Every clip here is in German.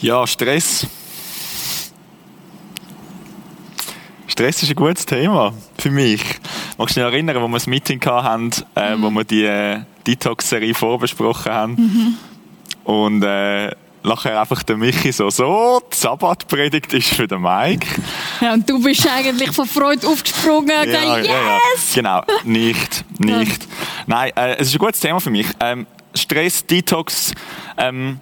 Ja, Stress. Stress ist ein gutes Thema für mich. Magst du dich erinnern, wo wir ein Meeting hatten, äh, mhm. wo wir die äh, Detox-Serie vorbesprochen haben? Mhm. Und äh, nachher einfach der Michi so, so, die Sabbatpredigt ist für den Mike. Ja, und du bist eigentlich von Freude aufgesprungen. Ja, yes! Ja, ja. Genau, nicht, nicht. Nein, äh, es ist ein gutes Thema für mich. Ähm, Stress, Detox, ähm,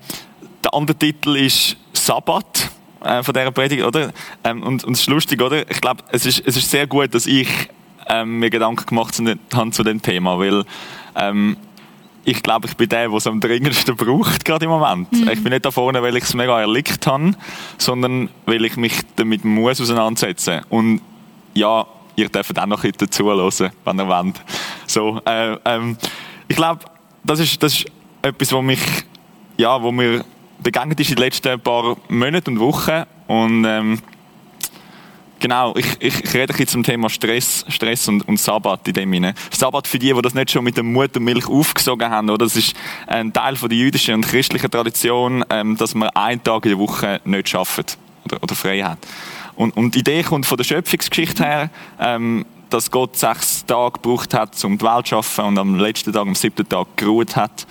der andere Titel ist Sabbat äh, von dieser Predigt, oder? Ähm, und, und es ist lustig, oder? Ich glaube, es ist, es ist sehr gut, dass ich ähm, mir Gedanken gemacht habe zu dem Thema, weil ähm, ich glaube, ich bin der, der es am dringendsten braucht, gerade im Moment. Mhm. Ich bin nicht da vorne, weil ich es mega erlickt habe, sondern weil ich mich damit muss auseinandersetzen Und ja, ihr dürft auch noch ein bisschen zuhören, wenn ihr wollt. So, äh, ähm, ich glaube, das ist, das ist etwas, was mich, ja, wo mir begegnet ist in den letzten paar Monaten und Wochen. Und ähm, Genau, ich, ich, ich rede jetzt zum Thema Stress, Stress und, und Sabbat in dem Sinne. Sabbat für die, die das nicht schon mit der Mut und Milch aufgesogen haben, oder? Das ist ein Teil von der jüdischen und christlichen Tradition, ähm, dass man einen Tag in der Woche nicht schafft oder, oder frei hat. Und, und die Idee kommt von der Schöpfungsgeschichte her, ähm, dass Gott sechs Tage gebraucht hat, um die Welt zu schaffen und am letzten Tag, am siebten Tag, geruht hat.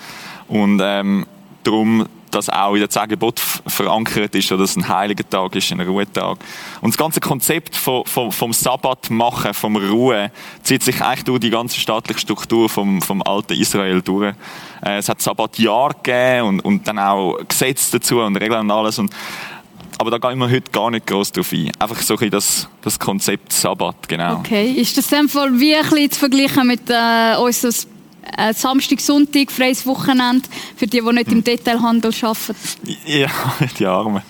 Und ähm, darum das auch in der Zehn verankert ist, oder dass es ein heiliger Tag ist, ein Ruhetag. Und das ganze Konzept vom, vom, vom Sabbat machen, vom Ruhe, zieht sich eigentlich durch die ganze staatliche Struktur vom, vom alten Israel durch. Äh, es hat Sabbatjahr gegeben und, und dann auch Gesetze dazu und Regeln und alles. Und, aber da gehen wir heute gar nicht groß drauf ein. Einfach so ein das, das Konzept Sabbat, genau. Okay, ist das dem Fall wie ein bisschen zu vergleichen mit äh, unserem Samstag, Sonntag, freies Wochenende, für die, die nicht im Detailhandel arbeiten? Ja, die Armen.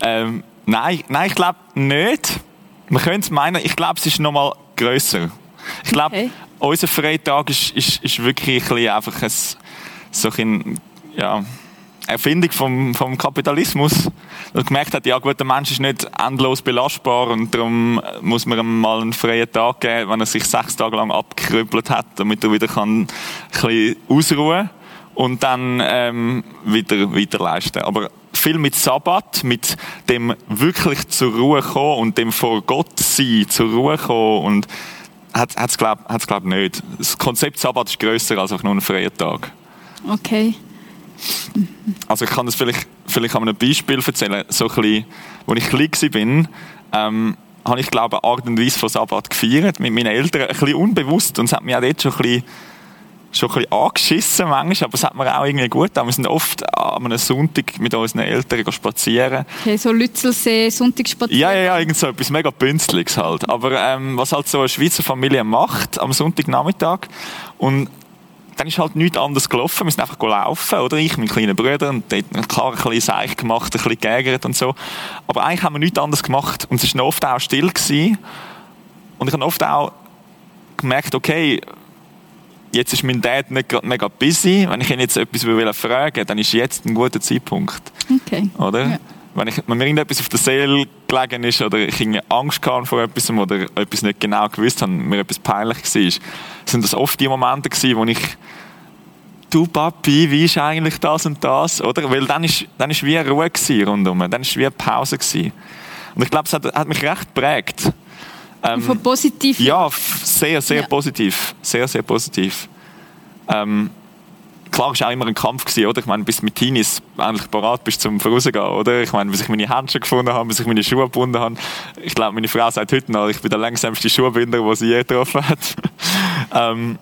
Ähm, nein, nein, ich glaube nicht. Man könnte es meinen, ich glaube, es ist noch mal grösser. Ich glaube, okay. unser Freitag ist, ist, ist wirklich ein einfach ein, so ein, ja, Erfindung vom, vom Kapitalismus. Und gemerkt hat, ja gut, der Mensch ist nicht endlos belastbar und darum muss man ihm mal einen freien Tag geben, wenn er sich sechs Tage lang abgekrüppelt hat, damit er wieder kann ein bisschen ausruhen und dann ähm, wieder, wieder leisten. Aber viel mit Sabbat, mit dem wirklich zur Ruhe kommen und dem vor Gott sein, zur Ruhe kommen und hat es glaube glaub nicht. Das Konzept Sabbat ist grösser als auch nur ein freier Tag. Okay. Also ich kann das vielleicht, vielleicht an einem Beispiel erzählen. So ein bisschen, als ich klein war, ähm, habe ich glaube eine Art und Weise von Sabbat gefeiert mit meinen Eltern, ein bisschen unbewusst und es hat mich auch dort schon ein bisschen schon ein bisschen angeschissen manchmal, aber es hat mir auch irgendwie gut getan. Wir sind oft an einem Sonntag mit unseren Eltern spazieren. Okay, so Lützelsee, Sonntag spazieren. Ja, ja, ja, irgend so etwas mega Bünstliches halt. Aber ähm, was halt so eine Schweizer Familie macht am Sonntagnachmittag und dann ist halt nichts anderes gelaufen. Wir sind einfach gelaufen, oder? Ich, mein kleiner Bruder, und dort, klar, ein bisschen Seich gemacht, ein bisschen geärgert und so. Aber eigentlich haben wir nichts anderes gemacht. Und es war oft auch still gewesen. Und ich habe oft auch gemerkt, okay, jetzt ist mein Dad nicht gerade mega busy. Wenn ich ihn jetzt etwas fragen will, dann ist jetzt ein guter Zeitpunkt. Okay. Oder? Ja wenn, ich, wenn mir irgendetwas auf der Seele gelegen ist oder ich irgendwie Angst hatte vor etwas oder etwas nicht genau gewusst habe, mir etwas peinlich war, sind das oft die Momente gewesen, wo ich du Papi, wie ist eigentlich das und das, oder? Weil dann ist, dann ist wie eine Ruhe gewesen rundum, dann ist wie eine Pause gewesen. Und ich glaube, es hat, hat mich recht geprägt. Ähm, Von positiv? Ja, sehr, sehr ja. positiv. Sehr, sehr positiv. Ähm, klar, war auch immer ein Kampf, gewesen, oder? Ich meine, bis mit Teenies eigentlich parat bist zum Vorausgehen, oder? Ich meine, bis ich meine Handschuhe gefunden habe, bis ich meine Schuhe gebunden habe. Ich glaube, meine Frau sagt heute noch, ich bin der langsamste Schuhbinder, den sie je getroffen hat. ähm,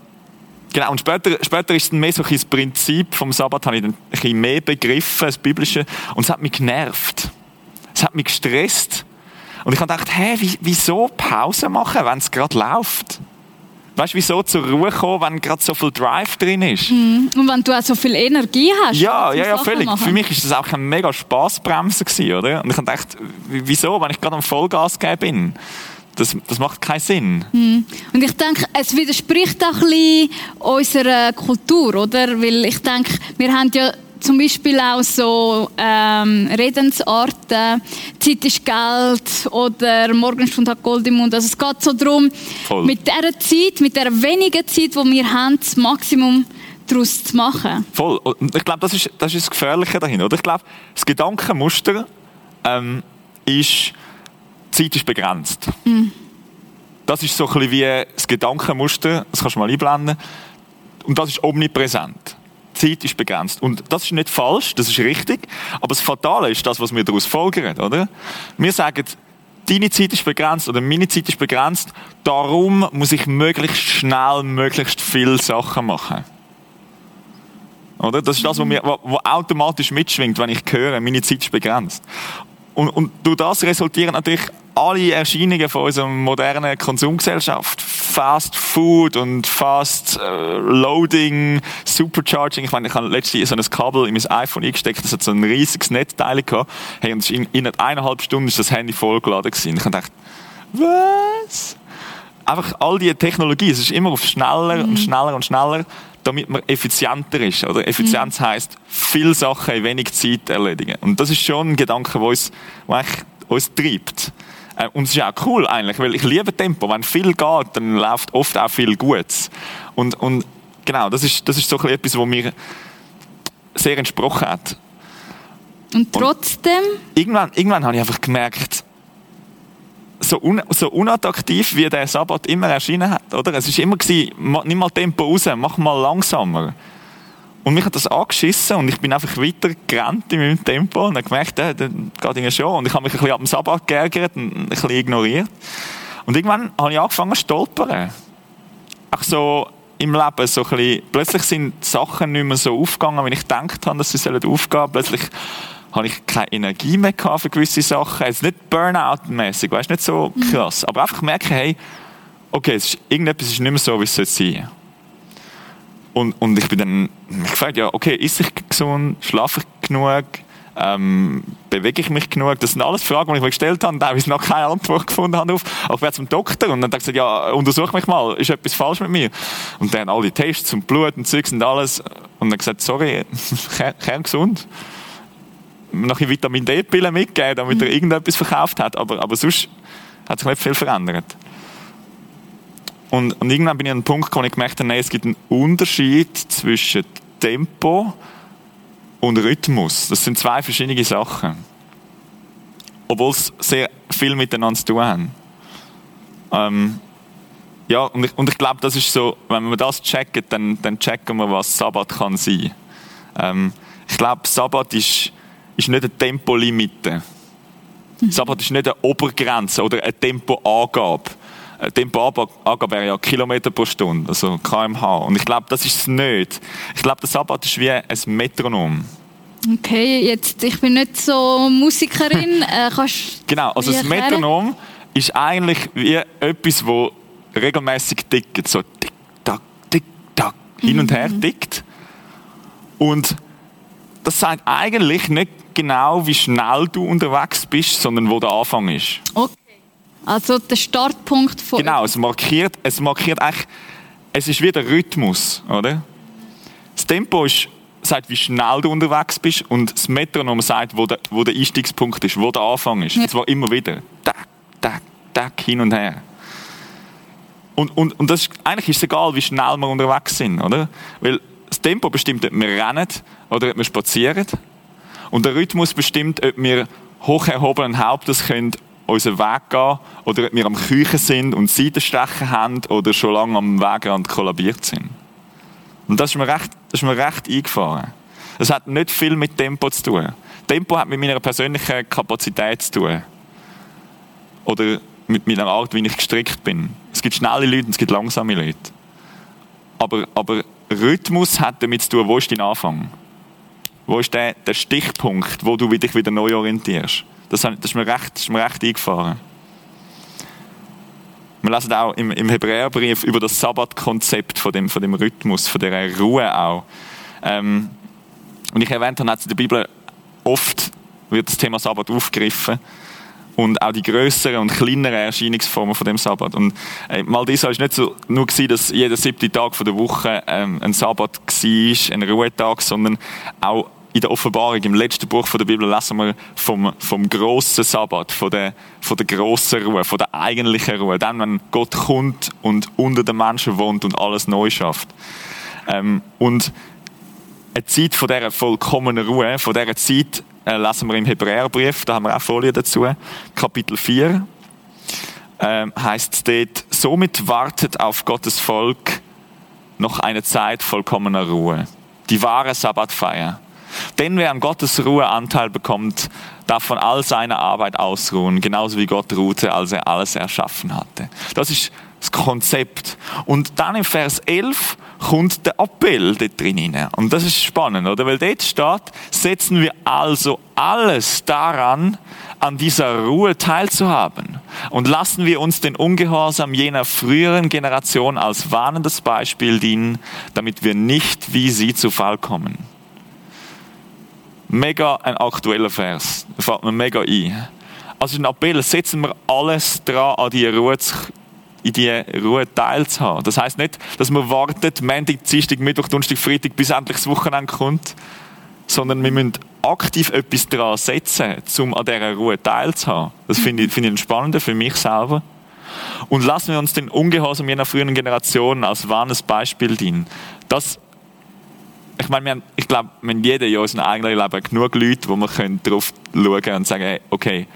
Genau, und später, später ist dann mehr so ein das Prinzip vom Sabbat, habe ich dann ein bisschen mehr begriffen, das Biblische, und es hat mich genervt. Es hat mich gestresst. Und ich habe gedacht, hä, wieso Pause machen, wenn es gerade läuft? Weißt du, wieso zur Ruhe kommen, wenn gerade so viel Drive drin ist? Mm. Und wenn du auch so viel Energie hast. Ja, ja, ja, völlig. Machen. Für mich ist das auch ein mega Spaßbremse gewesen, oder? Und ich habe gedacht, wieso, wenn ich gerade am Vollgas gegeben bin? Das, das, macht keinen Sinn. Mm. Und ich denke, es widerspricht auch ein bisschen unserer Kultur, oder? Weil ich denke, wir haben ja zum Beispiel auch so ähm, Redensarten, Zeit ist Geld oder Morgenstunde hat Gold im Mund. Also es geht so darum, Voll. mit dieser Zeit, mit der wenigen Zeit, die wir haben, das Maximum daraus zu machen. Voll. Und ich glaube, das ist, das ist das Gefährliche dahin, oder? Ich glaube, das Gedankenmuster ähm, ist, Zeit ist begrenzt. Mhm. Das ist so ein bisschen wie das Gedankenmuster, das kannst du mal einblenden. Und das ist omnipräsent. Zeit ist begrenzt. Und das ist nicht falsch, das ist richtig. Aber das Fatale ist das, was wir daraus folgern, oder? Wir sagen, deine Zeit ist begrenzt oder meine Zeit ist begrenzt, darum muss ich möglichst schnell, möglichst viele Sachen machen. Oder? Das ist das, was, mir, was automatisch mitschwingt, wenn ich höre, meine Zeit ist begrenzt. Und, und durch das resultieren natürlich alle Erscheinungen von unserer modernen Konsumgesellschaft. Fast Food und Fast äh, Loading, Supercharging. Ich meine, ich habe letztens so ein Kabel in mein iPhone eingesteckt, das hat so ein riesiges Netzteil gehabt. Hey, und in, in eineinhalb Stunden ist das Handy vollgeladen gewesen. Ich habe gedacht, was? Einfach all diese Technologie, es ist immer auf schneller mhm. und schneller und schneller damit man effizienter ist. Oder Effizienz mhm. heißt viel Sachen in wenig Zeit erledigen. Und das ist schon ein Gedanke, der uns, der uns treibt. Äh, und es ist auch cool eigentlich, weil ich liebe Tempo. Wenn viel geht, dann läuft oft auch viel Gutes. Und, und genau, das ist, das ist so etwas, was mir sehr entsprochen hat. Und trotzdem? Und irgendwann, irgendwann habe ich einfach gemerkt, so, un, so unattraktiv wie der Sabbat immer erschienen hat, oder? Es war immer gewesen, nimm mal Tempo raus, mach mal langsamer. Und mich hat das angeschissen und ich bin einfach weiter gerannt in meinem Tempo und habe gemerkt, äh, das geht irgendwie schon. Und ich habe mich ein bisschen ab dem Sabbat geärgert und ein bisschen ignoriert. Und irgendwann habe ich angefangen zu stolpern. Auch so im Leben so ein bisschen, plötzlich sind Sachen nicht mehr so aufgegangen, wie ich gedacht habe, dass sie aufgehen sollen. Plötzlich habe ich keine Energie mehr gehabt für gewisse Sachen. Jetzt nicht Burnout-mäßig, weißt nicht so mhm. krass. Aber einfach merken, hey, okay, ist, irgendetwas ist nicht mehr so, wie es sein sollte. Und, und ich bin dann mich gefragt, ja, okay, ist ich gesund, schlafe ich genug, ähm, bewege ich mich genug? Das sind alles Fragen, die ich mir gestellt habe und teilweise noch keine Antwort gefunden habe auf. Aber ich werde zum Doktor und dann gesagt, ja, untersuch mich mal, ist etwas falsch mit mir? Und dann alle Tests und Blut und Zeugs und alles. Und dann gesagt, sorry, kerngesund noch ein Vitamin D-Pillen mitgegeben, damit mhm. er irgendetwas verkauft hat. Aber, aber sonst hat sich nicht viel verändert. Und, und irgendwann bin ich an einem Punkt gekommen, wo ich gemerkt habe, nein, es gibt einen Unterschied zwischen Tempo und Rhythmus. Das sind zwei verschiedene Sachen. Obwohl es sehr viel miteinander zu tun haben. Ähm, ja, und ich, und ich glaube, das ist so, wenn wir das checken, dann, dann checken wir, was Sabbat kann sein. Ähm, ich glaube, Sabbat ist, ist nicht eine Tempolimite. Mhm. Sabbat ist nicht eine Obergrenze oder eine Tempoangabe. Eine Tempoangabe wäre ja Kilometer pro Stunde, also kmh. Und ich glaube, das ist es nicht. Ich glaube, der Sabbat ist wie ein Metronom. Okay, jetzt, ich bin nicht so Musikerin. äh, kannst genau, also das Metronom ist eigentlich wie etwas, das regelmäßig tickt. So tick, tack, tick, tack, hin und her mhm. tickt. Und das sagt eigentlich nicht genau, wie schnell du unterwegs bist, sondern wo der Anfang ist. Okay. Also der Startpunkt von. Genau, es markiert, es markiert eigentlich, es ist wie der Rhythmus, oder? Das Tempo ist, sagt, wie schnell du unterwegs bist und das Metronom sagt, wo der, wo der Einstiegspunkt ist, wo der Anfang ist. Ja. Und zwar immer wieder. Tack, tack, tack, hin und her. Und, und, und das ist, eigentlich ist es egal, wie schnell wir unterwegs sind, oder? Weil das Tempo bestimmt, ob wir rennen oder ob wir spazieren. Und der Rhythmus bestimmt, ob wir hoch erhobenen Hauptes können unseren Weg gehen oder ob wir am Küchen sind und Seitenstechen haben oder schon lange am Wegrand kollabiert sind. Und das ist mir recht, das ist mir recht eingefahren. Das hat nicht viel mit Tempo zu tun. Tempo hat mit meiner persönlichen Kapazität zu tun. Oder mit meiner Art, wie ich gestrickt bin. Es gibt schnelle Leute und es gibt langsame Leute. Aber, aber Rhythmus hat damit zu tun, wo ist dein Anfang? Wo ist der, der Stichpunkt, wo du dich wieder neu orientierst? Das, das, ist, mir recht, ist mir recht eingefahren. Wir lesen auch im, im Hebräerbrief über das Sabbatkonzept von dem, von dem Rhythmus, von der Ruhe auch. Ähm, und ich erwähnt habe, in der Bibel oft wird das Thema Sabbat aufgegriffen und auch die größeren und kleineren Erscheinungsformen von dem Sabbat. Und äh, mal das war nicht so nur gewesen, dass jeder siebte Tag von der Woche ähm, ein Sabbat war, ein Ruhetag, sondern auch in der Offenbarung, im letzten Buch der Bibel, lesen wir vom, vom grossen Sabbat, von der, von der grossen Ruhe, von der eigentlichen Ruhe. Dann, wenn Gott kommt und unter den Menschen wohnt und alles neu schafft. Ähm, und eine Zeit von dieser vollkommenen Ruhe, von dieser Zeit äh, lesen wir im Hebräerbrief, da haben wir auch Folie dazu, Kapitel 4, äh, heißt dort, somit wartet auf Gottes Volk noch eine Zeit vollkommener Ruhe. Die wahre Sabbatfeier. Denn wer an Gottes Ruhe Anteil bekommt, darf von all seiner Arbeit ausruhen, genauso wie Gott ruhte, als er alles erschaffen hatte. Das ist das Konzept. Und dann im Vers 11 kommt der Appell dort drin. Und das ist spannend, oder? Weil dort steht, setzen wir also alles daran, an dieser Ruhe teilzuhaben. Und lassen wir uns den Ungehorsam jener früheren Generation als warnendes Beispiel dienen, damit wir nicht wie sie zu Fall kommen. Mega ein aktueller Vers. Da fällt mir mega ein. Also ein Appell, setzen wir alles dran, an die Ruhe zu in die Ruhe teilzuhaben. Das heißt nicht, dass man wartet, Montag, Dienstag, Mittwoch, Donnerstag, Freitag, bis endlich das Wochenende kommt, sondern wir müssen aktiv etwas daran setzen, um an dieser Ruhe teilzuhaben. Das finde ich, finde ich spannend für mich selber. Und lassen wir uns den Ungehorsam jener früheren Generationen als wahres Beispiel dienen. Das ich meine, ich glaube, wir haben jeder in unserem eigenen Leben genug Leute, wo wir darauf schauen können und sagen, okay,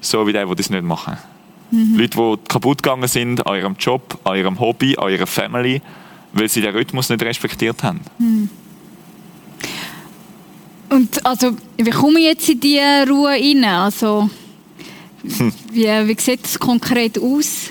so wie der, der das nicht machen. Mhm. Leute, die kaputt gegangen sind an ihrem Job, an ihrem Hobby, an ihrer Family, weil sie den Rhythmus nicht respektiert haben. Mhm. Und also, wie komme ich jetzt in diese Ruhe rein? Also, hm. wie, wie sieht es konkret aus?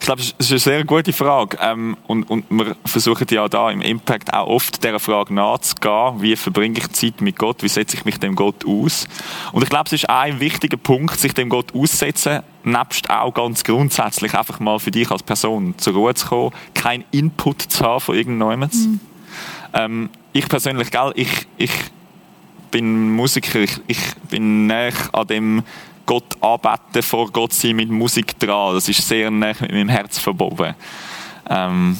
Ich glaube, das ist eine sehr gute Frage. Ähm, und, und wir versuchen ja da im Impact auch oft dieser Frage nachzugehen, wie verbringe ich Zeit mit Gott, wie setze ich mich dem Gott aus. Und ich glaube, es ist ein wichtiger Punkt, sich dem Gott aussetzen, nebst auch ganz grundsätzlich einfach mal für dich als Person zur Ruhe zu kommen, keinen Input zu haben von irgendjemandem. Mhm. Ähm, ich persönlich, gell, ich, ich bin Musiker, ich, ich bin näher an dem Gott anbeten, vor Gott sein mit Musik dran. Das ist sehr nah mit meinem Herz verbunden. Ähm,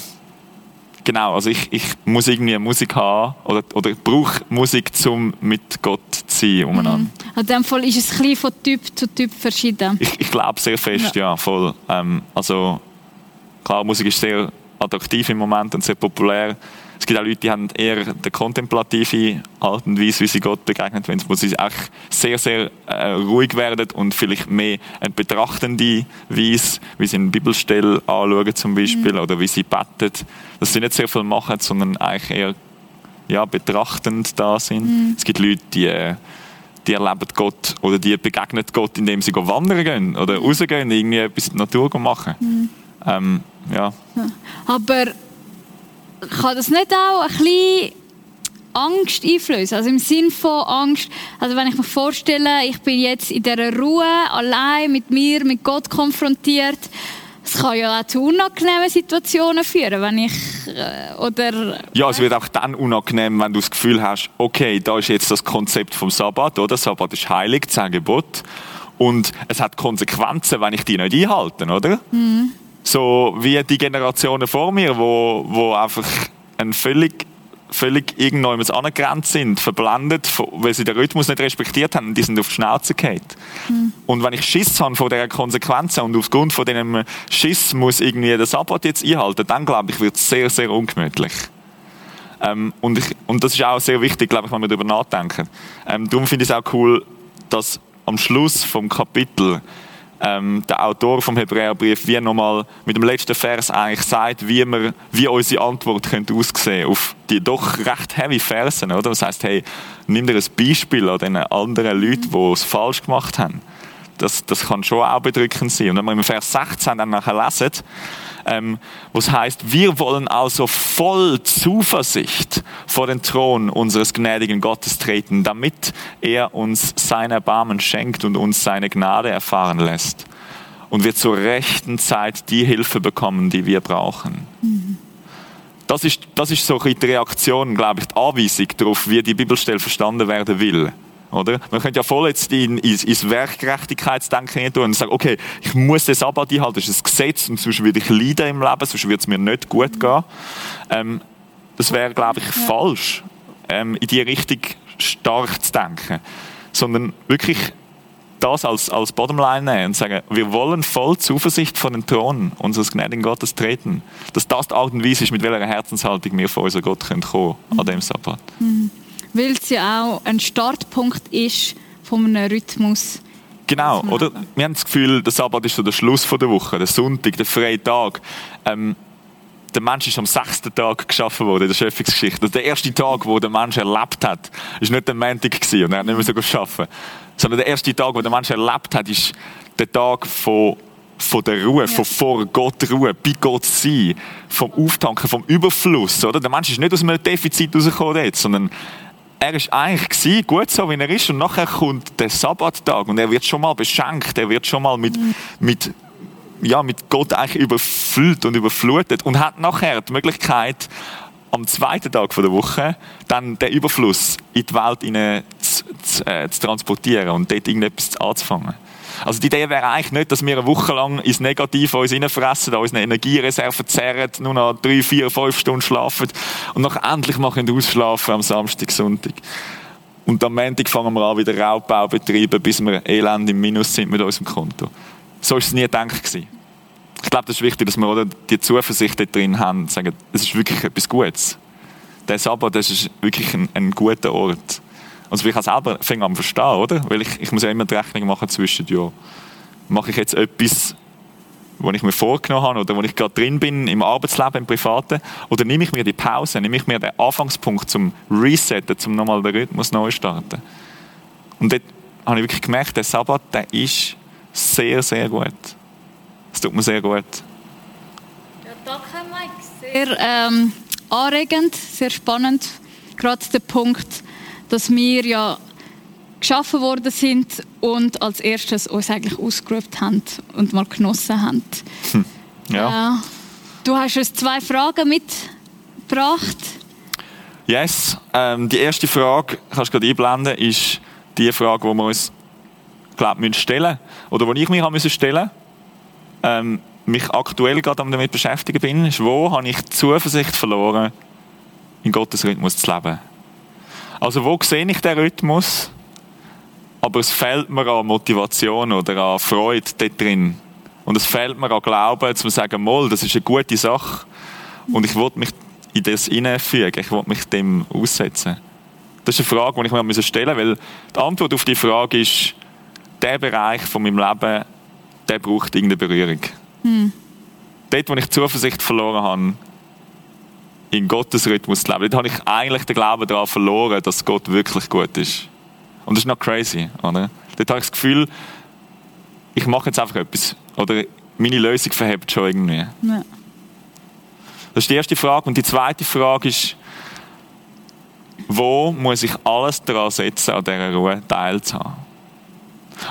genau, also ich, ich muss irgendwie Musik haben oder, oder ich brauche Musik, um mit Gott zu sein. Umeinander. Mhm. In dem Fall ist es ein von Typ zu Typ verschieden. Ich, ich glaube sehr fest, ja, ja voll. Ähm, also klar, Musik ist sehr attraktiv im Moment und sehr populär. Es gibt auch Leute, die haben eher die kontemplative Art und Weise, wie sie Gott begegnet, wenn sie auch sehr, sehr äh, ruhig werden und vielleicht mehr eine betrachtende Weise, wie sie eine Bibelstelle anschauen zum Beispiel mhm. oder wie sie beten, dass sie nicht sehr viel machen, sondern eigentlich eher ja, betrachtend da sind. Mhm. Es gibt Leute, die äh, die erleben Gott oder die begegnen Gott, indem sie wandern gehen oder rausgehen, irgendwie etwas in der Natur machen. Mhm. Ähm, ja. Aber kann das nicht auch ein bisschen Angst einflößen? Also im Sinn von Angst, also wenn ich mir vorstelle, ich bin jetzt in dieser Ruhe, allein mit mir, mit Gott konfrontiert, es kann ja auch zu unangenehmen Situationen führen, wenn ich äh, oder ja, es wird auch dann unangenehm, wenn du das Gefühl hast, okay, da ist jetzt das Konzept vom Sabbat, oder? Sabbat ist heilig, zehn Gebot und es hat Konsequenzen, wenn ich die nicht einhalte, oder? Mhm. So wie die Generationen vor mir, wo, wo einfach ein völlig völlig irgendjemand angegrenzt sind, verblendet, weil sie den Rhythmus nicht respektiert haben und die sind auf die Schnauze gefallen. Mhm. Und wenn ich Schiss habe von dieser Konsequenzen und aufgrund von diesem Schiss muss irgendwie den Sabbat jetzt einhalten, dann glaube ich, wird es sehr, sehr ungemütlich. Ähm, und, ich, und das ist auch sehr wichtig, glaube ich, wenn wir darüber nachdenken. Ähm, darum finde ich es auch cool, dass am Schluss vom Kapitel ähm, der Autor vom Hebräerbrief wie nochmal mit dem letzten Vers eigentlich sagt, wie, wir, wie unsere Antwort könnte aussehen auf die doch recht heavy Versen, oder? Das heißt, hey, nimm dir ein Beispiel an den anderen Leuten, die es falsch gemacht haben. Das, das kann schon auch bedrückend sein. Und wenn wir im Vers 16 dann nachher lesen, ähm, was heißt, wir wollen also voll Zuversicht vor den Thron unseres gnädigen Gottes treten, damit er uns sein Erbarmen schenkt und uns seine Gnade erfahren lässt und wir zur rechten Zeit die Hilfe bekommen, die wir brauchen. Das ist, das ist so die Reaktion, glaube ich, die Anweisung darauf, wie die Bibelstelle verstanden werden will. Oder? Man könnte ja voll jetzt in, ins, ins Werkgerechtigkeitsdenken tun und sagen, okay, ich muss das Sabbat einhalten, das ist ein Gesetz und sonst würde ich leiden im Leben, sonst würde es mir nicht gut gehen. Ähm, das wäre, glaube ich, falsch, ähm, in die Richtung stark zu denken. Sondern wirklich das als, als Bottomline nehmen und sagen, wir wollen voll Zuversicht von den Thron unseres gnädigen Gottes treten. Dass das die Art und Weise ist, mit welcher Herzenshaltung wir vor unseren Gott können kommen mhm. an dem Sabbat. Mhm. Weil es ja auch ein Startpunkt ist von einem Rhythmus. Genau, oder? Wir haben das Gefühl, der Sabbat ist so der Schluss der Woche, der Sonntag, der freie Tag. Ähm, der Mensch ist am sechsten Tag geschaffen worden in der Schöpfungsgeschichte. Also der erste Tag, wo der Mensch erlebt hat, ist nicht der Montag gewesen und er hat nicht mehr so geschaffen. Sondern der erste Tag, wo der Mensch erlebt hat, ist der Tag von von der Ruhe, ja. von vor Gott Ruhe, bei Gott sein, vom Auftanken, vom Überfluss, oder? Der Mensch ist nicht aus einem Defizit rausgekommen jetzt, sondern er ist eigentlich gut so, wie er ist, und nachher kommt der Sabbattag und er wird schon mal beschenkt, er wird schon mal mit, mit ja, mit Gott eigentlich überfüllt und überflutet und hat nachher die Möglichkeit, am zweiten Tag der Woche dann den Überfluss in die Welt zu, zu, äh, zu transportieren und dort irgendetwas anzufangen. Also die Idee wäre eigentlich nicht, dass wir eine Woche lang ins Negative uns hineinfressen, unsere Energiereserven zerren, nur noch drei, vier, fünf Stunden schlafen und noch endlich mal ausschlafen am Samstag, Sonntag. Und am Montag fangen wir an, wieder Raubbau betreiben, bis wir elend im Minus sind mit unserem Konto. So war es nie gedacht. Gewesen. Ich glaube, das ist wichtig, dass wir oder, die Zuversicht da drin haben und sagen, es ist wirklich etwas Gutes. Der Sabbat, das ist wirklich ein, ein guter Ort. Also ich auch selber fange an verstehen, oder? Weil ich, ich muss ja immer die Rechnung machen zwischen, ja, mache ich jetzt etwas, wo ich mir vorgenommen habe oder wo ich gerade drin bin im Arbeitsleben, im Privaten, oder nehme ich mir die Pause, nehme ich mir den Anfangspunkt zum Resetten, zum nochmal den Rhythmus neu starten. Und dort habe ich wirklich gemerkt, der Sabbat, der ist sehr, sehr gut. Es tut mir sehr gut. Ja, danke, Mike. Sehr ähm, anregend, sehr spannend. Gerade der Punkt, dass wir ja geschaffen worden sind und als erstes uns eigentlich ausgerufen haben und mal genossen haben. Hm. Ja. Äh, du hast uns zwei Fragen mitgebracht. Yes. Ähm, die erste Frage, kannst du gerade einblenden, ist die Frage, die wir uns glaub, müssen stellen oder die ich mich haben stellen ähm, mich aktuell gerade damit beschäftigen bin, ist, wo habe ich die Zuversicht verloren, in Gottes Rhythmus zu leben. Also wo sehe ich den Rhythmus, aber es fehlt mir an Motivation oder an Freude dort drin. Und es fehlt mir an Glauben, zu sagen, Moll, das ist eine gute Sache und ich will mich in das hineinfügen, ich will mich dem aussetzen. Das ist eine Frage, die ich mir stellen muss, weil die Antwort auf die Frage ist, der Bereich von meinem Leben, der braucht irgendeine Berührung. Hm. Dort, wo ich Zuversicht verloren habe, in Gottes Rhythmus zu leben, dort habe ich eigentlich den Glauben daran verloren, dass Gott wirklich gut ist. Und das ist noch crazy, oder? Dort habe ich das Gefühl, ich mache jetzt einfach etwas. Oder meine Lösung verhebt schon irgendwie. Ja. Das ist die erste Frage. Und die zweite Frage ist, wo muss ich alles daran setzen, an dieser Ruhe teilzuhaben?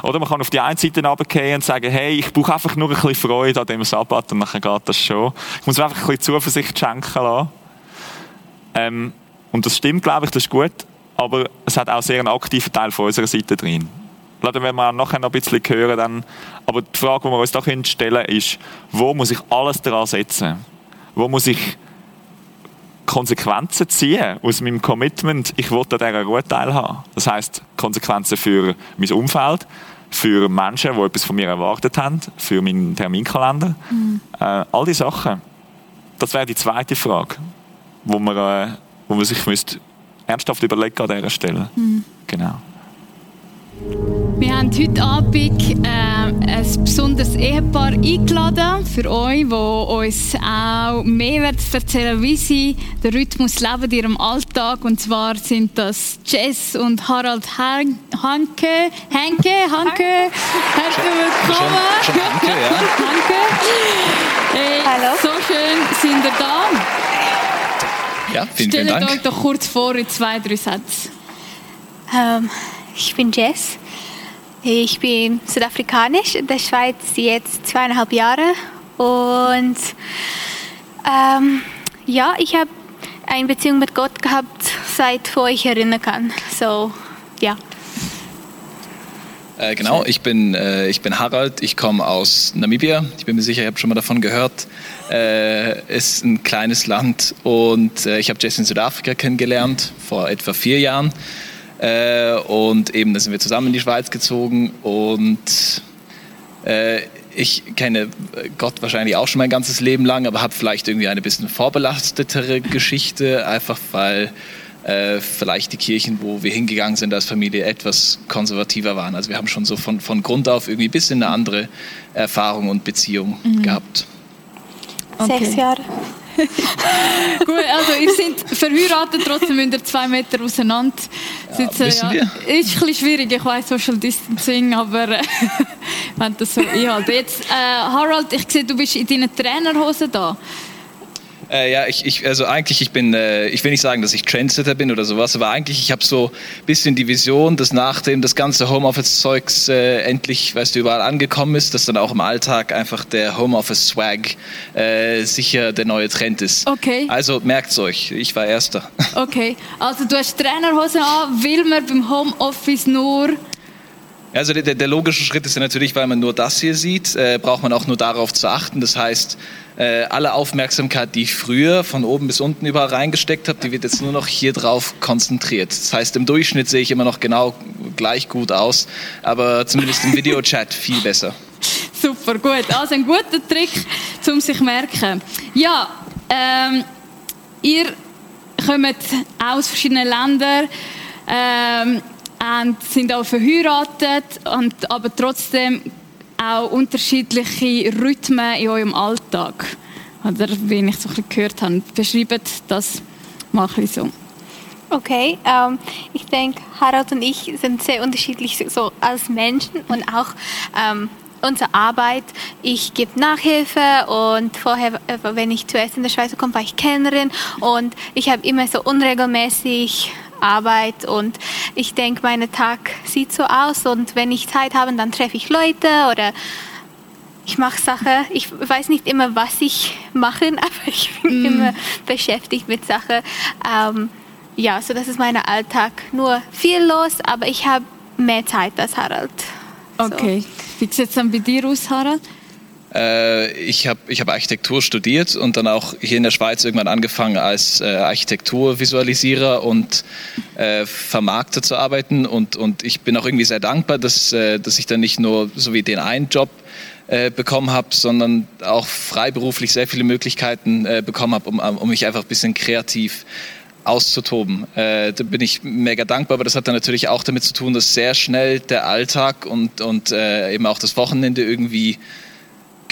Oder man kann auf die einen Seite runtergehen und sagen, hey, ich brauche einfach nur ein bisschen Freude an dem Sabbat und dann geht das schon. Ich muss mir einfach ein bisschen Zuversicht schenken lassen. Ähm, und das stimmt, glaube ich, das ist gut. Aber es hat auch sehr einen aktiven Teil von unserer Seite drin. Lassen wir mal nachher noch ein bisschen hören. Dann. Aber die Frage, die wir uns da stellen ist, wo muss ich alles daran setzen? Wo muss ich Konsequenzen ziehen aus meinem Commitment, ich will an dieser Ruhe teilhaben. Das heißt Konsequenzen für mein Umfeld, für Menschen, die etwas von mir erwartet haben, für meinen Terminkalender. Mhm. Äh, all diese Sachen. Das wäre die zweite Frage, wo man, äh, wo man sich müsste ernsthaft überlegen an dieser Stelle. Mhm. Genau. Wir haben heute Abend äh, ein besonderes Ehepaar eingeladen für euch, die uns auch mehr erzählen wie sie den Rhythmus leben in ihrem Alltag. Und zwar sind das Jess und Harald Han Hanke. Hanke, Hanke. Herzlich willkommen. Schon, schon Hanke, ja. Hanke. Hey, Hallo. So schön sind ihr da. Ja, vielen, Stellt vielen Dank. euch doch kurz vor in zwei, drei Sätzen. Um, ich bin Jess. Ich bin südafrikanisch in der Schweiz jetzt zweieinhalb Jahre und ähm, ja, ich habe eine Beziehung mit Gott gehabt, seit wo ich erinnern kann. So, ja. Äh, genau, ich bin, äh, ich bin Harald, ich komme aus Namibia. Ich bin mir sicher, ihr habt schon mal davon gehört. Äh, ist ein kleines Land und äh, ich habe Jess in Südafrika kennengelernt vor etwa vier Jahren. Äh, und eben, da sind wir zusammen in die Schweiz gezogen und äh, ich kenne Gott wahrscheinlich auch schon mein ganzes Leben lang, aber habe vielleicht irgendwie eine bisschen vorbelastetere Geschichte, einfach weil äh, vielleicht die Kirchen, wo wir hingegangen sind als Familie, etwas konservativer waren. Also wir haben schon so von, von Grund auf irgendwie ein bisschen eine andere Erfahrung und Beziehung mhm. gehabt. Okay. Sechs Jahre. Gut, also ihr seid verheiratet, trotzdem müsst ihr zwei Meter auseinander sitzen. Ja, ja. Ist ein bisschen schwierig, ich weiß Social Distancing, aber äh, wenn das so einhalten. Jetzt, äh, Harald, ich sehe, du bist in deinen Trainerhosen da. Äh, ja, ich, ich, also eigentlich, ich bin, äh, ich will nicht sagen, dass ich Trendsetter bin oder sowas, aber eigentlich, ich habe so ein bisschen die Vision, dass nachdem das ganze Homeoffice-Zeugs äh, endlich, weißt du, überall angekommen ist, dass dann auch im Alltag einfach der Homeoffice-Swag äh, sicher der neue Trend ist. Okay. Also merkt's euch, ich war Erster. Okay, also du hast Trainerhose an, will man beim Homeoffice nur also der, der, logische Schritt ist ja natürlich, weil man nur das hier sieht, äh, braucht man auch nur darauf zu achten. Das heißt, äh, alle Aufmerksamkeit, die ich früher von oben bis unten überall reingesteckt habe, die wird jetzt nur noch hier drauf konzentriert. Das heißt, im Durchschnitt sehe ich immer noch genau gleich gut aus, aber zumindest im Videochat viel besser. Super, gut. Also ein guter Trick, um sich zu merken. Ja, ähm, ihr kommt aus verschiedenen Ländern. Ähm, und sind auch verheiratet, und, aber trotzdem auch unterschiedliche Rhythmen in eurem Alltag. Oder wie ich so gehört habe. Beschreibt das mal so. Okay, ähm, ich denke, Harald und ich sind sehr unterschiedlich so als Menschen und auch ähm, unsere Arbeit. Ich gebe Nachhilfe und vorher, äh, wenn ich zuerst in der Schweiz komme, war ich Kellnerin und ich habe immer so unregelmäßig Arbeit und ich denke, mein Tag sieht so aus und wenn ich Zeit habe, dann treffe ich Leute oder ich mache Sachen. Ich weiß nicht immer, was ich mache, aber ich bin mm. immer beschäftigt mit Sachen. Ähm, ja, so das ist mein Alltag. Nur viel los, aber ich habe mehr Zeit als Harald. So. Okay. Wie sieht es dann bei dir aus, Harald? Äh, ich habe ich hab Architektur studiert und dann auch hier in der Schweiz irgendwann angefangen als äh, Architekturvisualisierer und äh, Vermarkter zu arbeiten. Und, und ich bin auch irgendwie sehr dankbar, dass, äh, dass ich dann nicht nur so wie den einen Job äh, bekommen habe, sondern auch freiberuflich sehr viele Möglichkeiten äh, bekommen habe, um, um mich einfach ein bisschen kreativ auszutoben. Äh, da bin ich mega dankbar, aber das hat dann natürlich auch damit zu tun, dass sehr schnell der Alltag und, und äh, eben auch das Wochenende irgendwie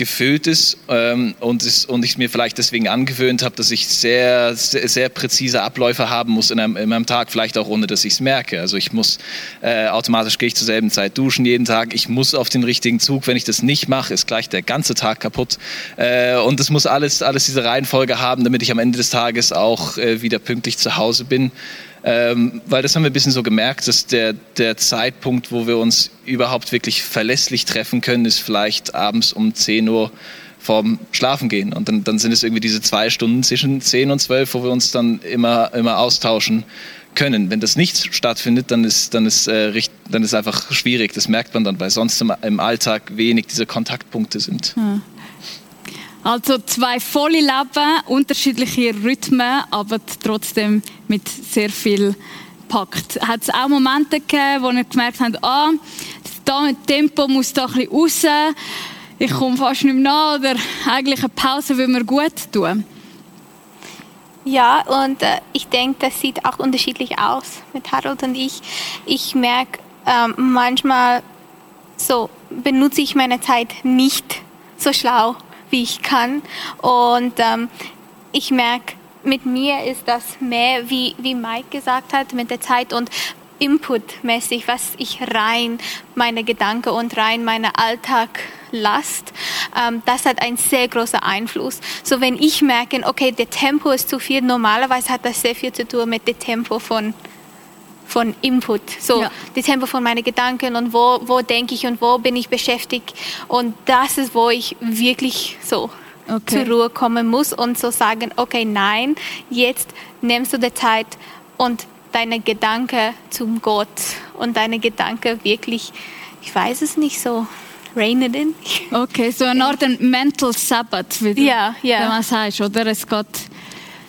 gefüllt ist ähm, und, ist, und ich mir vielleicht deswegen angewöhnt habe, dass ich sehr, sehr, sehr präzise Abläufe haben muss in einem, in einem Tag, vielleicht auch ohne, dass ich es merke. Also ich muss äh, automatisch gehe ich zur selben Zeit duschen jeden Tag. Ich muss auf den richtigen Zug. Wenn ich das nicht mache, ist gleich der ganze Tag kaputt. Äh, und es muss alles, alles diese Reihenfolge haben, damit ich am Ende des Tages auch äh, wieder pünktlich zu Hause bin. Ähm, weil das haben wir ein bisschen so gemerkt, dass der, der Zeitpunkt, wo wir uns überhaupt wirklich verlässlich treffen können, ist vielleicht abends um 10 Uhr vorm Schlafen gehen. Und dann, dann sind es irgendwie diese zwei Stunden zwischen 10 und 12, wo wir uns dann immer, immer austauschen können. Wenn das nicht stattfindet, dann ist, dann ist, äh, dann ist einfach schwierig. Das merkt man dann, weil sonst im, im Alltag wenig diese Kontaktpunkte sind. Hm. Also zwei volle Leben, unterschiedliche Rhythmen, aber trotzdem mit sehr viel Pakt. Hat es auch Momente gegeben, wo ihr gemerkt habt, ah, das Tempo muss da ein bisschen raus, ich komme fast nicht mehr nach oder eigentlich eine Pause will mir gut tun? Ja, und äh, ich denke, das sieht auch unterschiedlich aus mit Harold und ich. Ich merke ähm, manchmal so, benutze ich meine Zeit nicht so schlau wie ich kann. Und ähm, ich merke, mit mir ist das mehr, wie, wie Mike gesagt hat, mit der Zeit und inputmäßig, was ich rein meine Gedanken und rein meine Alltag lasst, ähm, das hat einen sehr großen Einfluss. So wenn ich merke, okay, der Tempo ist zu viel, normalerweise hat das sehr viel zu tun mit dem Tempo von von Input, so ja. das Tempo von meinen Gedanken und wo, wo denke ich und wo bin ich beschäftigt. Und das ist, wo ich wirklich so okay. zur Ruhe kommen muss und so sagen, okay, nein, jetzt nimmst du die Zeit und deine Gedanken zum Gott und deine Gedanken wirklich, ich weiß es nicht so, rein it in. Okay, so eine Art Mental Sabbath, wie ja, ja. man sagt, oder? Es geht,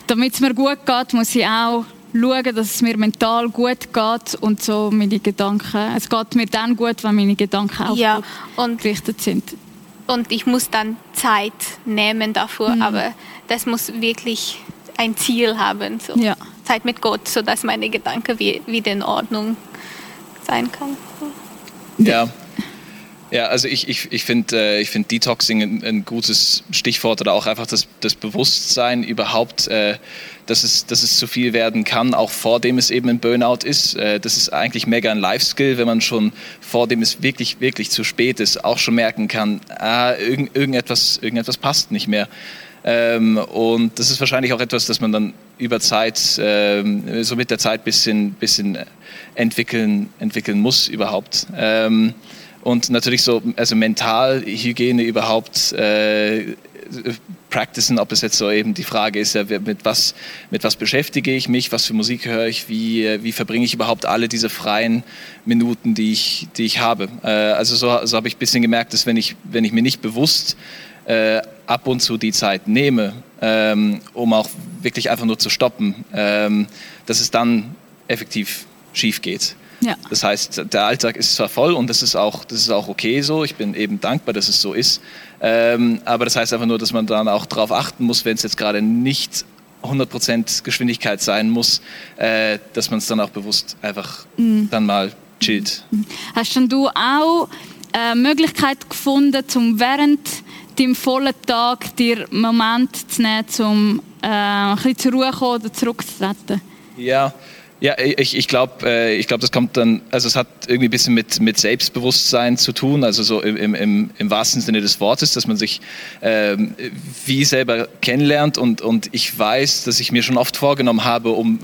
damit es mir gut geht, muss ich auch schauen, dass es mir mental gut geht und so meine Gedanken. Es geht mir dann gut, wenn meine Gedanken auch Ja, und- gerichtet sind. Und ich muss dann Zeit nehmen dafür, aber das muss wirklich ein Ziel haben. So. Ja. Zeit mit Gott, sodass meine Gedanken wie, wieder in Ordnung sein kann. Ja. Ja, also ich, ich, ich finde äh, find Detoxing ein, ein gutes Stichwort oder auch einfach das, das Bewusstsein überhaupt, äh, dass, es, dass es zu viel werden kann, auch vor dem es eben ein Burnout ist. Äh, das ist eigentlich mega ein Life-Skill, wenn man schon vor dem es wirklich, wirklich zu spät ist, auch schon merken kann, ah, irgend, irgendetwas, irgendetwas passt nicht mehr. Ähm, und das ist wahrscheinlich auch etwas, das man dann über Zeit, ähm, so mit der Zeit bisschen, bisschen entwickeln, entwickeln muss überhaupt. Ähm, und natürlich so, also Mentalhygiene überhaupt äh, practicen, ob es jetzt so eben die Frage ist, ja, mit was, mit was beschäftige ich mich, was für Musik höre ich, wie, wie verbringe ich überhaupt alle diese freien Minuten, die ich, die ich habe. Äh, also so, so habe ich ein bisschen gemerkt, dass wenn ich, wenn ich mir nicht bewusst äh, ab und zu die Zeit nehme, ähm, um auch wirklich einfach nur zu stoppen, ähm, dass es dann effektiv schief geht. Ja. Das heißt, der Alltag ist zwar voll und das ist auch, das ist auch okay so. Ich bin eben dankbar, dass es so ist. Ähm, aber das heißt einfach nur, dass man dann auch darauf achten muss, wenn es jetzt gerade nicht 100% Geschwindigkeit sein muss, äh, dass man es dann auch bewusst einfach dann mal chillt. Hast denn du auch eine Möglichkeit gefunden, um während deinem vollen Tag dir einen Moment zu nehmen, um äh, ein bisschen zur Ruhe zu kommen oder zurückzutreten? Ja, ja, ich, ich glaube, äh, ich glaub, das kommt dann, also es hat irgendwie ein bisschen mit, mit Selbstbewusstsein zu tun, also so im, im, im wahrsten Sinne des Wortes, dass man sich ähm, wie selber kennenlernt und, und ich weiß, dass ich mir schon oft vorgenommen habe, um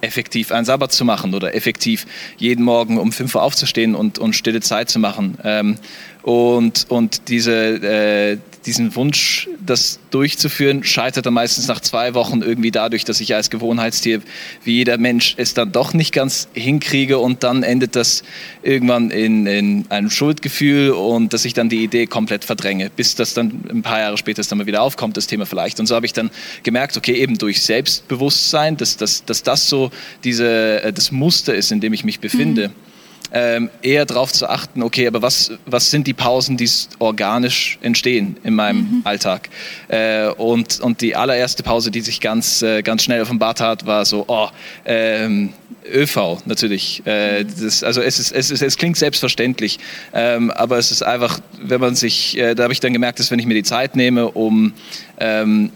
effektiv einen Sabbat zu machen oder effektiv jeden Morgen um 5 Uhr aufzustehen und, und stille Zeit zu machen. Ähm, und, und diese, äh, diesen Wunsch, das durchzuführen, scheitert dann meistens nach zwei Wochen irgendwie dadurch, dass ich als Gewohnheitstier wie jeder Mensch es dann doch nicht ganz hinkriege und dann endet das irgendwann in, in einem Schuldgefühl und dass ich dann die Idee komplett verdränge, bis das dann ein paar Jahre später dann mal wieder aufkommt, das Thema vielleicht. Und so habe ich dann gemerkt, okay, eben durch Selbstbewusstsein, dass, dass, dass das so diese, äh, das Muster ist, in dem ich mich befinde. Ähm, eher darauf zu achten, okay, aber was, was sind die Pausen, die organisch entstehen in meinem Alltag? Äh, und, und die allererste Pause, die sich ganz, äh, ganz schnell offenbart hat, war so, oh, ähm, ÖV natürlich. Äh, das, also es, ist, es, ist, es klingt selbstverständlich, ähm, aber es ist einfach, wenn man sich, äh, da habe ich dann gemerkt, dass wenn ich mir die Zeit nehme, um ähm,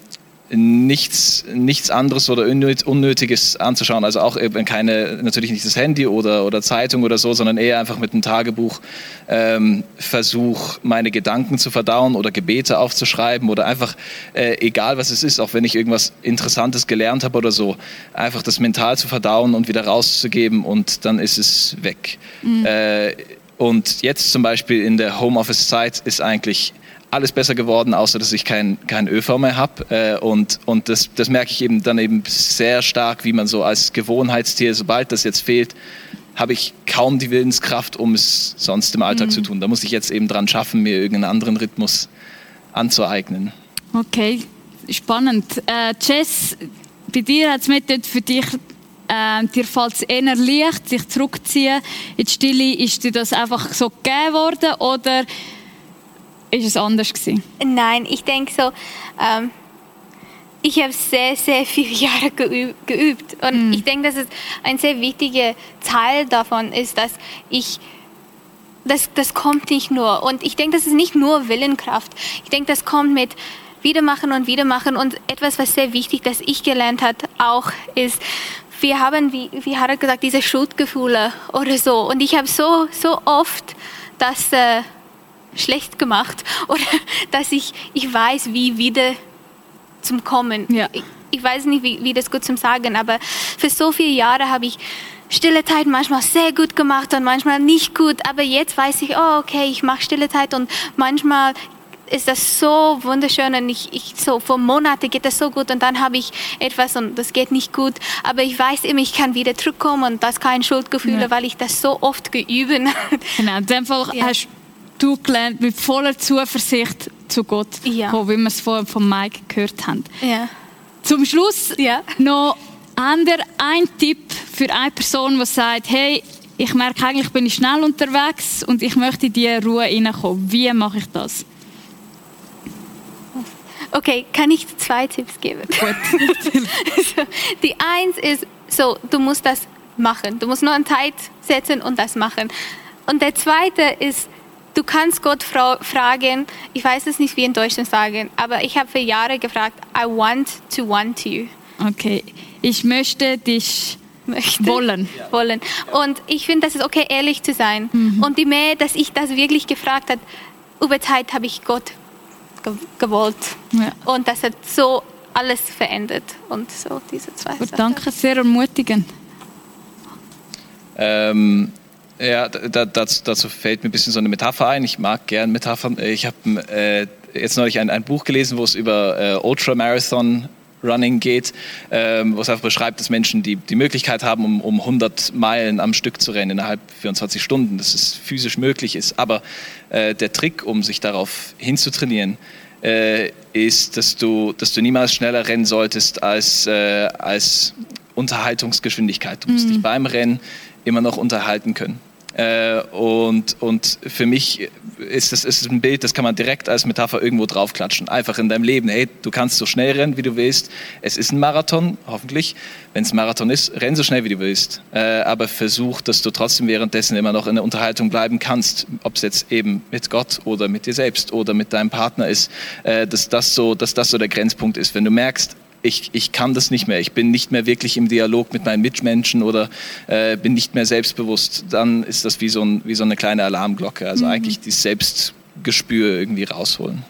nichts, nichts anderes oder unnöt- Unnötiges anzuschauen. Also auch eben keine, natürlich nicht das Handy oder, oder Zeitung oder so, sondern eher einfach mit einem Tagebuch ähm, Versuch, meine Gedanken zu verdauen oder Gebete aufzuschreiben oder einfach, äh, egal was es ist, auch wenn ich irgendwas Interessantes gelernt habe oder so, einfach das mental zu verdauen und wieder rauszugeben und dann ist es weg. Äh, und jetzt zum Beispiel in der Homeoffice-Zeit ist eigentlich alles besser geworden, außer dass ich kein, kein ÖV mehr habe. Äh, und und das, das merke ich eben dann eben sehr stark, wie man so als Gewohnheitstier, sobald das jetzt fehlt, habe ich kaum die Willenskraft, um es sonst im Alltag zu tun. Da muss ich jetzt eben dran schaffen, mir irgendeinen anderen Rhythmus anzueignen. Okay, spannend. Äh, Jess, bei dir hat es mit für dich, äh, dir fällt es eher leicht, sich zurückziehen in die Stille. Ist dir das einfach so gegeben worden oder ist es anders gewesen? Nein, ich denke so, ähm, ich habe sehr, sehr viele Jahre geüb, geübt. Und ich denke, dass es ein sehr wichtiger Teil davon ist, dass ich, das, das kommt nicht nur. Und ich denke, das ist nicht nur Willenkraft. Ich denke, das kommt mit Wiedermachen und Wiedermachen. Und etwas, was sehr wichtig, dass ich gelernt habe, auch ist, wir haben, wie, wie Harald gesagt, diese Schuldgefühle oder so. Und ich habe so, so oft das äh, schlecht gemacht oder dass ich, ich weiß, wie wieder zum Kommen. Ja. Ich, ich weiß nicht, wie, wie das gut zum Sagen, aber für so viele Jahre habe ich stille Zeit manchmal sehr gut gemacht und manchmal nicht gut. Aber jetzt weiß ich, oh, okay, ich mache stille Zeit und manchmal ist das so wunderschön und ich, ich so vor Monaten geht das so gut und dann habe ich etwas und das geht nicht gut. Aber ich weiß immer, ich kann wieder zurückkommen und das kein Schuldgefühl, Ja. weil ich das so oft geübt habe. Genau, Fall Ja. hast du gelernt, mit voller Zuversicht zu Gott Ja. kommen, wie wir es vorhin von Mike gehört haben. ja. Zum Schluss Ja. noch ihr einen Tipp für eine Person, die sagt, hey, ich merke eigentlich, bin ich schnell unterwegs und ich möchte in diese Ruhe reinkommen. Wie mache ich das? Okay, kann ich zwei Tipps geben? Gut. die eins ist so, du musst das machen. Du musst nur eine Zeit setzen und das machen. Und der zweite ist, du kannst Gott fragen, ich weiß es nicht, wie in Deutschland sagen, aber ich habe für Jahre gefragt, I want to want you. Okay, ich möchte dich möchte. wollen. wollen. Und ich finde, das ist okay, ehrlich zu sein. Mhm. Und je mehr, dass ich das wirklich gefragt habe, über Zeit habe ich Gott gewollt. Ja. Und das hat so alles verändert. Und so diese zwei Gut, Danke, sehr ermutigend. Ähm, ja, da, dazu, dazu, fällt mir ein bisschen so eine Metapher ein. Ich mag gern Metaphern. Ich habe äh, jetzt neulich ein, ein, Buch gelesen, wo es über äh, Ultramarathon Running geht, ähm, wo es einfach beschreibt, dass Menschen die, die Möglichkeit haben, um, um 100 Meilen am Stück zu rennen innerhalb 24 Stunden, dass es physisch möglich ist. Aber äh, der Trick, um sich darauf hinzutrainieren, äh, ist, dass du, dass du niemals schneller rennen solltest als, äh, als Unterhaltungsgeschwindigkeit. Du musst mhm. dich beim Rennen immer noch unterhalten können. Äh, und, und für mich ist das ist ein Bild, das kann man direkt als Metapher irgendwo draufklatschen. Einfach in deinem Leben. Hey, du kannst so schnell rennen, wie du willst. Es ist ein Marathon, hoffentlich. Wenn es ein Marathon ist, renn so schnell, wie du willst. Äh, aber versuch, dass du trotzdem währenddessen immer noch in der Unterhaltung bleiben kannst. Ob es jetzt eben mit Gott oder mit dir selbst oder mit deinem Partner ist. Äh, dass, das so, dass das so der Grenzpunkt ist. Wenn du merkst, ich, ich kann das nicht mehr, ich bin nicht mehr wirklich im Dialog mit meinen Mitmenschen oder äh, bin nicht mehr selbstbewusst, dann ist das wie so, ein, wie so eine kleine Alarmglocke. Also mhm. eigentlich dieses Selbstgespür irgendwie rausholen.